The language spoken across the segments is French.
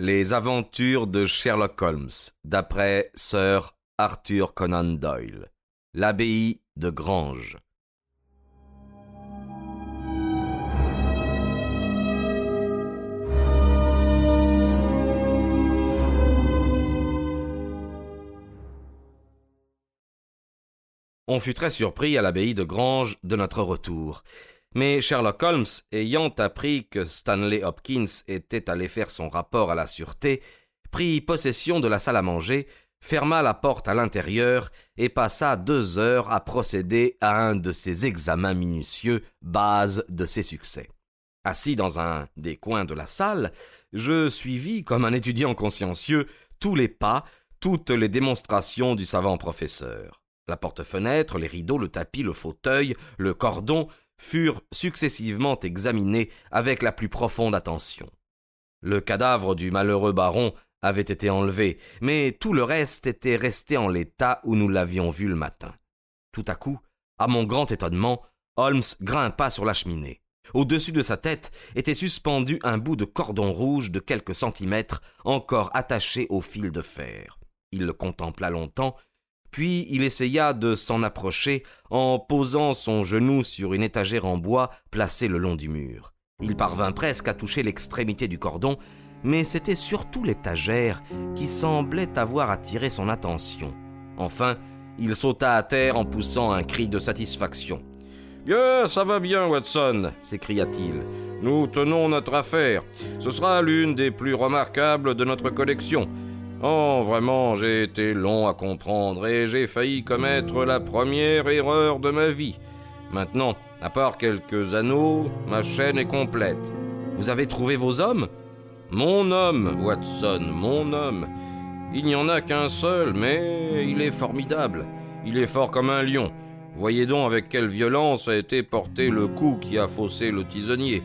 Les aventures de Sherlock Holmes, d'après Sir Arthur Conan Doyle. L'abbaye de Grange. On fut très surpris à l'abbaye de Grange de notre retour. Mais Sherlock Holmes, ayant appris que Stanley Hopkins était allé faire son rapport à la sûreté, prit possession de la salle à manger, ferma la porte à l'intérieur et passa deux heures à procéder à un de ces examens minutieux, base de ses succès. Assis dans un des coins de la salle, je suivis, comme un étudiant consciencieux, tous les pas, toutes les démonstrations du savant professeur. La porte-fenêtre, les rideaux, le tapis, le fauteuil, le cordon, furent successivement examinés avec la plus profonde attention. Le cadavre du malheureux baron avait été enlevé, mais tout le reste était resté en l'état où nous l'avions vu le matin. Tout à coup, à mon grand étonnement, Holmes grimpa sur la cheminée. Au-dessus de sa tête était suspendu un bout de cordon rouge de quelques centimètres, encore attaché au fil de fer. Il le contempla longtemps, puis il essaya de s'en approcher en posant son genou sur une étagère en bois placée le long du mur. Il parvint presque à toucher l'extrémité du cordon, mais c'était surtout l'étagère qui semblait avoir attiré son attention. Enfin, il sauta à terre en poussant un cri de satisfaction. Bien, ça va bien, Watson, s'écria-t-il. Nous tenons notre affaire. Ce sera l'une des plus remarquables de notre collection. Oh, vraiment, j'ai été long à comprendre et j'ai failli commettre la première erreur de ma vie. Maintenant, à part quelques anneaux, ma chaîne est complète. Vous avez trouvé vos hommes? Mon homme, Watson, mon homme. Il n'y en a qu'un seul, mais il est formidable. Il est fort comme un lion. Voyez donc avec quelle violence a été porté le coup qui a faussé le tisonnier.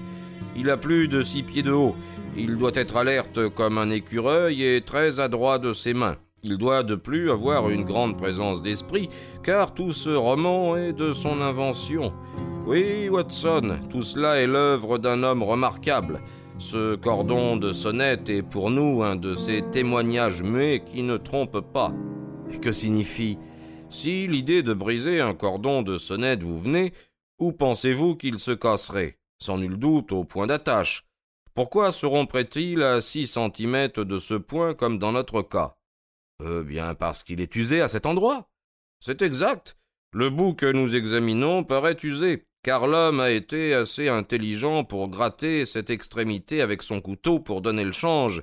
Il a plus de six pieds de haut. Il doit être alerte comme un écureuil et très adroit de ses mains. Il doit de plus avoir une grande présence d'esprit, car tout ce roman est de son invention. Oui, Watson, tout cela est l'œuvre d'un homme remarquable. Ce cordon de sonnette est pour nous un de ces témoignages muets qui ne trompent pas. Que signifie? Si l'idée de briser un cordon de sonnette vous venait, où pensez-vous qu'il se casserait? Sans nul doute au point d'attache. Pourquoi se romprait-il à six centimètres de ce point comme dans notre cas? Eh bien, parce qu'il est usé à cet endroit. C'est exact. Le bout que nous examinons paraît usé, car l'homme a été assez intelligent pour gratter cette extrémité avec son couteau pour donner le change,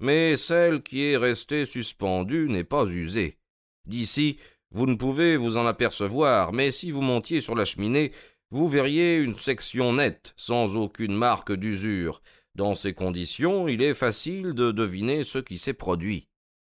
mais celle qui est restée suspendue n'est pas usée. D'ici, vous ne pouvez vous en apercevoir, mais si vous montiez sur la cheminée, vous verriez une section nette, sans aucune marque d'usure, dans ces conditions, il est facile de deviner ce qui s'est produit.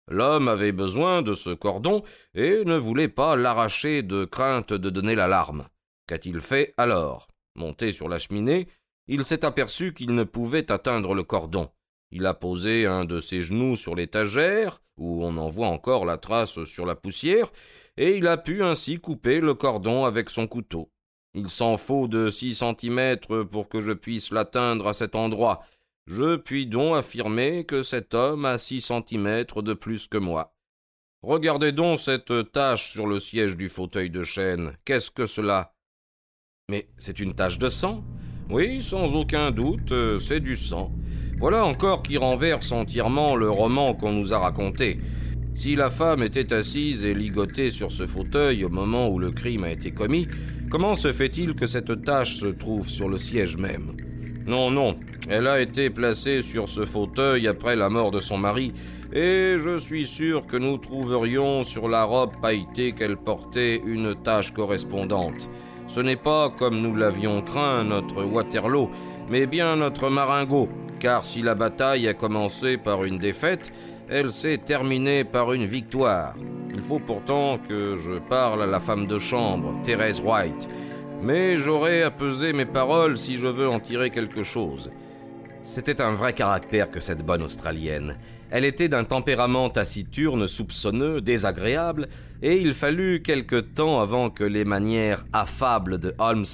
L'homme avait besoin de ce cordon et ne voulait pas l'arracher de crainte de donner l'alarme. Qu'a-t-il fait alors? Monté sur la cheminée, il s'est aperçu qu'il ne pouvait atteindre le cordon. Il a posé un de ses genoux sur l'étagère, où on en voit encore la trace sur la poussière, et il a pu ainsi couper le cordon avec son couteau. Il s'en faut de six centimètres pour que je puisse l'atteindre à cet endroit, je puis donc affirmer que cet homme a six centimètres de plus que moi. Regardez donc cette tache sur le siège du fauteuil de chêne. Qu'est-ce que cela? Mais c'est une tache de sang? Oui, sans aucun doute, c'est du sang. Voilà encore qui renverse entièrement le roman qu'on nous a raconté. Si la femme était assise et ligotée sur ce fauteuil au moment où le crime a été commis, comment se fait-il que cette tache se trouve sur le siège même non, non, elle a été placée sur ce fauteuil après la mort de son mari, et je suis sûr que nous trouverions sur la robe pailletée qu'elle portait une tache correspondante. Ce n'est pas, comme nous l'avions craint, notre Waterloo, mais bien notre Maringo, car si la bataille a commencé par une défaite, elle s'est terminée par une victoire. Faut pourtant que je parle à la femme de chambre, Thérèse White, mais j'aurai à peser mes paroles si je veux en tirer quelque chose. C'était un vrai caractère que cette bonne Australienne. Elle était d'un tempérament taciturne, soupçonneux, désagréable, et il fallut quelque temps avant que les manières affables de Holmes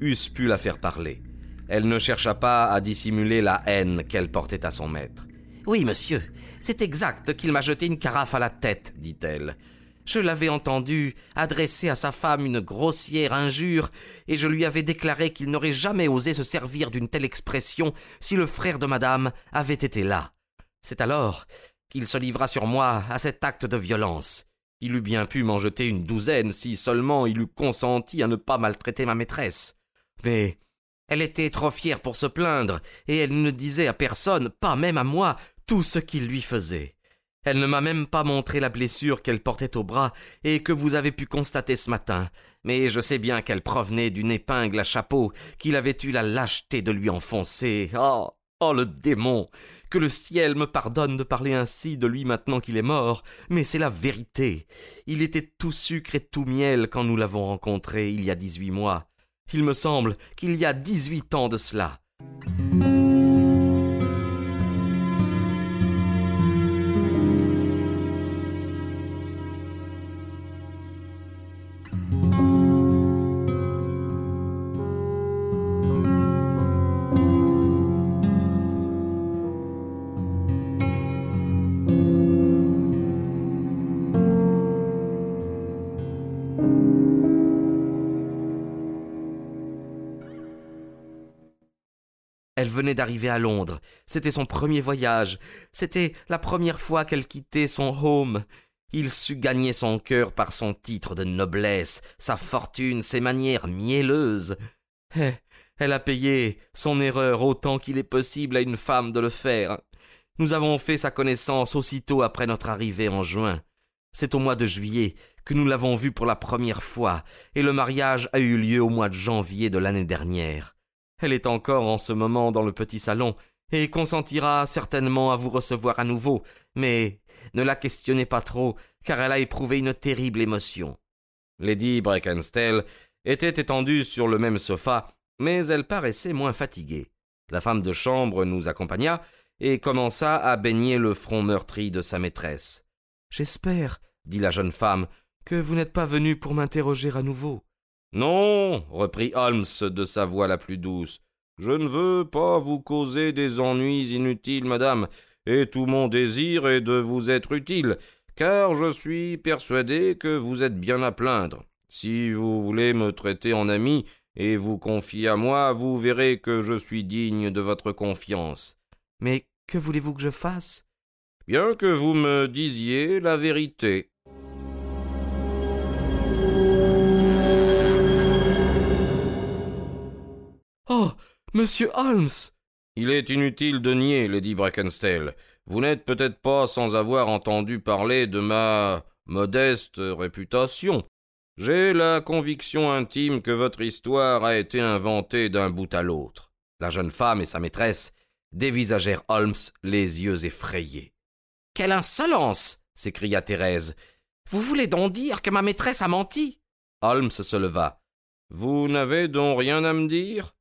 eussent pu la faire parler. Elle ne chercha pas à dissimuler la haine qu'elle portait à son maître. Oui, monsieur, c'est exact qu'il m'a jeté une carafe à la tête, dit-elle. Je l'avais entendu adresser à sa femme une grossière injure, et je lui avais déclaré qu'il n'aurait jamais osé se servir d'une telle expression si le frère de madame avait été là. C'est alors qu'il se livra sur moi à cet acte de violence. Il eût bien pu m'en jeter une douzaine si seulement il eût consenti à ne pas maltraiter ma maîtresse. Mais elle était trop fière pour se plaindre, et elle ne disait à personne, pas même à moi, tout ce qu'il lui faisait. Elle ne m'a même pas montré la blessure qu'elle portait au bras et que vous avez pu constater ce matin, mais je sais bien qu'elle provenait d'une épingle à chapeau qu'il avait eu la lâcheté de lui enfoncer. Oh. Oh. le démon. Que le ciel me pardonne de parler ainsi de lui maintenant qu'il est mort, mais c'est la vérité. Il était tout sucre et tout miel quand nous l'avons rencontré il y a dix-huit mois. Il me semble qu'il y a dix-huit ans de cela. Elle venait d'arriver à Londres. C'était son premier voyage. C'était la première fois qu'elle quittait son home. Il sut gagner son cœur par son titre de noblesse, sa fortune, ses manières mielleuses. Eh, elle a payé son erreur autant qu'il est possible à une femme de le faire. Nous avons fait sa connaissance aussitôt après notre arrivée en juin. C'est au mois de juillet que nous l'avons vue pour la première fois, et le mariage a eu lieu au mois de janvier de l'année dernière. Elle est encore en ce moment dans le petit salon, et consentira certainement à vous recevoir à nouveau, mais ne la questionnez pas trop, car elle a éprouvé une terrible émotion. Lady Brackenstell était étendue sur le même sofa, mais elle paraissait moins fatiguée. La femme de chambre nous accompagna et commença à baigner le front meurtri de sa maîtresse. J'espère, dit la jeune femme, que vous n'êtes pas venu pour m'interroger à nouveau. Non, reprit Holmes de sa voix la plus douce. Je ne veux pas vous causer des ennuis inutiles, madame, et tout mon désir est de vous être utile, car je suis persuadé que vous êtes bien à plaindre. Si vous voulez me traiter en ami et vous confier à moi, vous verrez que je suis digne de votre confiance. Mais que voulez-vous que je fasse? Bien que vous me disiez la vérité. Monsieur Holmes. Il est inutile de nier, Lady Brackenstall. Vous n'êtes peut-être pas sans avoir entendu parler de ma modeste réputation. J'ai la conviction intime que votre histoire a été inventée d'un bout à l'autre. La jeune femme et sa maîtresse dévisagèrent Holmes les yeux effrayés. Quelle insolence s'écria Thérèse. Vous voulez donc dire que ma maîtresse a menti? Holmes se leva. Vous n'avez donc rien à me dire?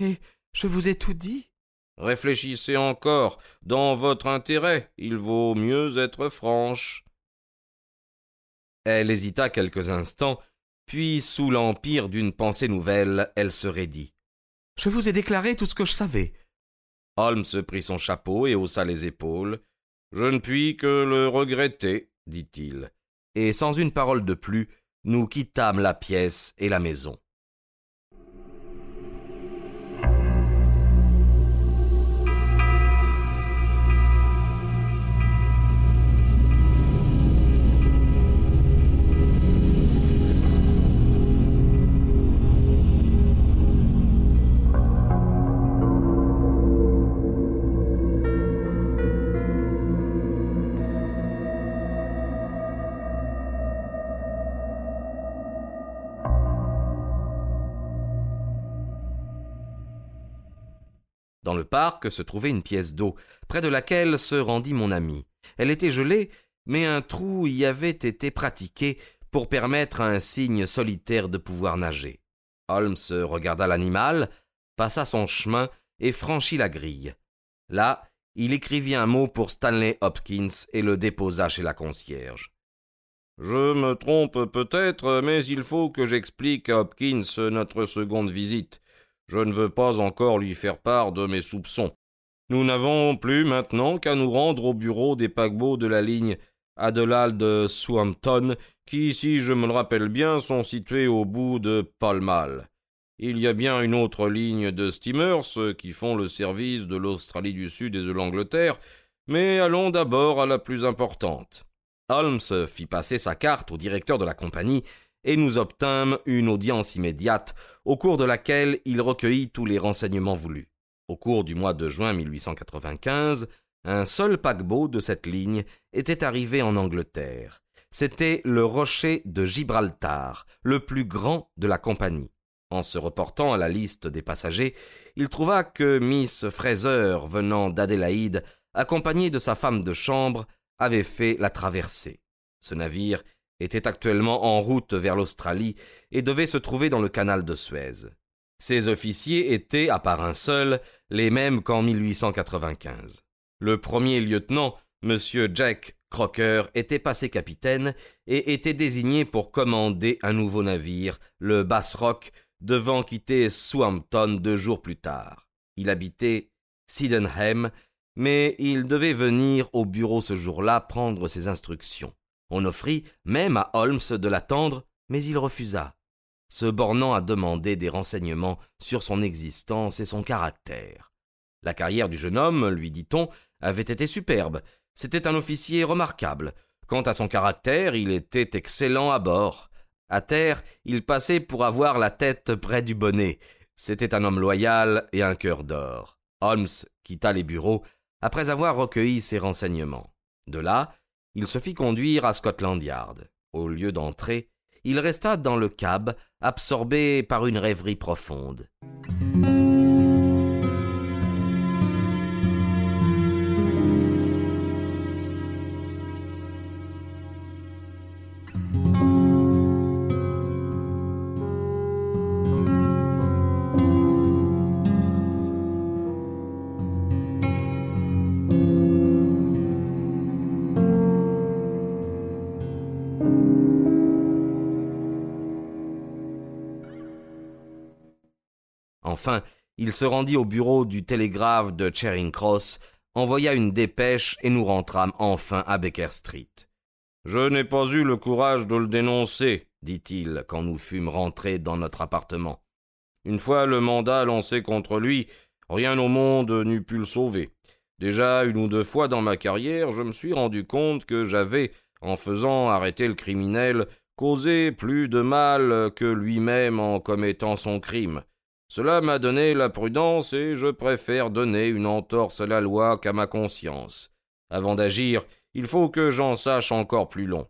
Et je vous ai tout dit. Réfléchissez encore. Dans votre intérêt, il vaut mieux être franche. Elle hésita quelques instants, puis, sous l'empire d'une pensée nouvelle, elle se raidit. Je vous ai déclaré tout ce que je savais. Holmes prit son chapeau et haussa les épaules. Je ne puis que le regretter, dit-il. Et sans une parole de plus, nous quittâmes la pièce et la maison. Dans le parc se trouvait une pièce d'eau, près de laquelle se rendit mon ami. Elle était gelée, mais un trou y avait été pratiqué pour permettre à un cygne solitaire de pouvoir nager. Holmes regarda l'animal, passa son chemin et franchit la grille. Là, il écrivit un mot pour Stanley Hopkins et le déposa chez la concierge. Je me trompe peut-être, mais il faut que j'explique à Hopkins notre seconde visite. Je ne veux pas encore lui faire part de mes soupçons. Nous n'avons plus maintenant qu'à nous rendre au bureau des paquebots de la ligne Adelaide Swampton, qui, si je me le rappelle bien, sont situés au bout de Pall Mall. Il y a bien une autre ligne de steamers qui font le service de l'Australie du Sud et de l'Angleterre, mais allons d'abord à la plus importante. Holmes fit passer sa carte au directeur de la compagnie et nous obtînmes une audience immédiate, au cours de laquelle il recueillit tous les renseignements voulus. Au cours du mois de juin 1895, un seul paquebot de cette ligne était arrivé en Angleterre. C'était le rocher de Gibraltar, le plus grand de la compagnie. En se reportant à la liste des passagers, il trouva que Miss Fraser, venant d'Adélaïde, accompagnée de sa femme de chambre, avait fait la traversée. Ce navire était actuellement en route vers l'Australie et devait se trouver dans le canal de Suez. Ses officiers étaient, à part un seul, les mêmes qu'en 1895. Le premier lieutenant, M. Jack Crocker, était passé capitaine et était désigné pour commander un nouveau navire, le Bass Rock, devant quitter Swampton deux jours plus tard. Il habitait Sydenham, mais il devait venir au bureau ce jour-là prendre ses instructions. On offrit même à Holmes de l'attendre, mais il refusa, se bornant à demander des renseignements sur son existence et son caractère. La carrière du jeune homme, lui dit-on, avait été superbe. C'était un officier remarquable. Quant à son caractère, il était excellent à bord. À terre, il passait pour avoir la tête près du bonnet. C'était un homme loyal et un cœur d'or. Holmes quitta les bureaux après avoir recueilli ses renseignements. De là, il se fit conduire à Scotland Yard. Au lieu d'entrer, il resta dans le cab, absorbé par une rêverie profonde. Enfin, il se rendit au bureau du télégraphe de Charing Cross, envoya une dépêche et nous rentrâmes enfin à Baker Street. Je n'ai pas eu le courage de le dénoncer, dit-il quand nous fûmes rentrés dans notre appartement. Une fois le mandat lancé contre lui, rien au monde n'eût pu le sauver. Déjà une ou deux fois dans ma carrière, je me suis rendu compte que j'avais, en faisant arrêter le criminel, causé plus de mal que lui-même en commettant son crime. Cela m'a donné la prudence et je préfère donner une entorse à la loi qu'à ma conscience. Avant d'agir, il faut que j'en sache encore plus long.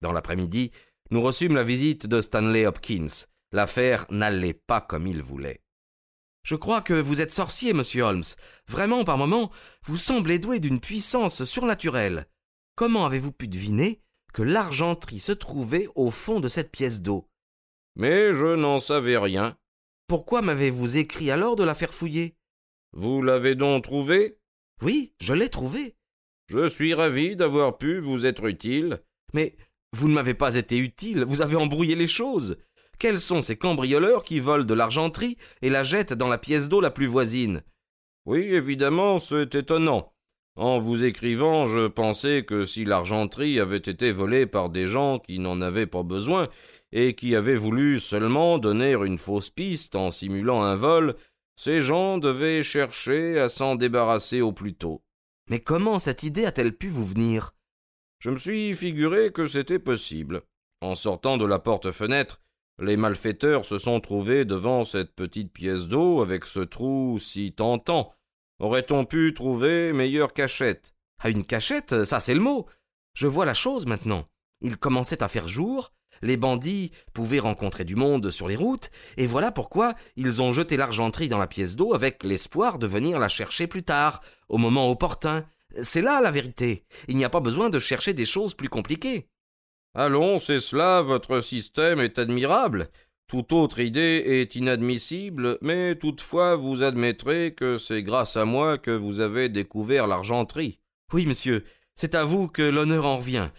Dans l'après-midi, nous reçûmes la visite de Stanley Hopkins. L'affaire n'allait pas comme il voulait. Je crois que vous êtes sorcier, monsieur Holmes. Vraiment, par moments, vous semblez doué d'une puissance surnaturelle. Comment avez-vous pu deviner que l'argenterie se trouvait au fond de cette pièce d'eau? Mais je n'en savais rien. Pourquoi m'avez-vous écrit alors de la faire fouiller? Vous l'avez donc trouvée Oui, je l'ai trouvée. Je suis ravi d'avoir pu vous être utile. Mais vous ne m'avez pas été utile, vous avez embrouillé les choses. Quels sont ces cambrioleurs qui volent de l'argenterie et la jettent dans la pièce d'eau la plus voisine? Oui, évidemment, c'est étonnant. En vous écrivant, je pensais que si l'argenterie avait été volée par des gens qui n'en avaient pas besoin, et qui avaient voulu seulement donner une fausse piste en simulant un vol, ces gens devaient chercher à s'en débarrasser au plus tôt. Mais comment cette idée a-t-elle pu vous venir? Je me suis figuré que c'était possible. En sortant de la porte-fenêtre, les malfaiteurs se sont trouvés devant cette petite pièce d'eau avec ce trou si tentant. Aurait-on pu trouver meilleure cachette? À ah, une cachette, ça c'est le mot. Je vois la chose maintenant. Il commençait à faire jour, les bandits pouvaient rencontrer du monde sur les routes, et voilà pourquoi ils ont jeté l'argenterie dans la pièce d'eau avec l'espoir de venir la chercher plus tard, au moment opportun. C'est là la vérité. Il n'y a pas besoin de chercher des choses plus compliquées. Allons, c'est cela, votre système est admirable. Toute autre idée est inadmissible, mais toutefois vous admettrez que c'est grâce à moi que vous avez découvert l'argenterie. Oui, monsieur, c'est à vous que l'honneur en revient.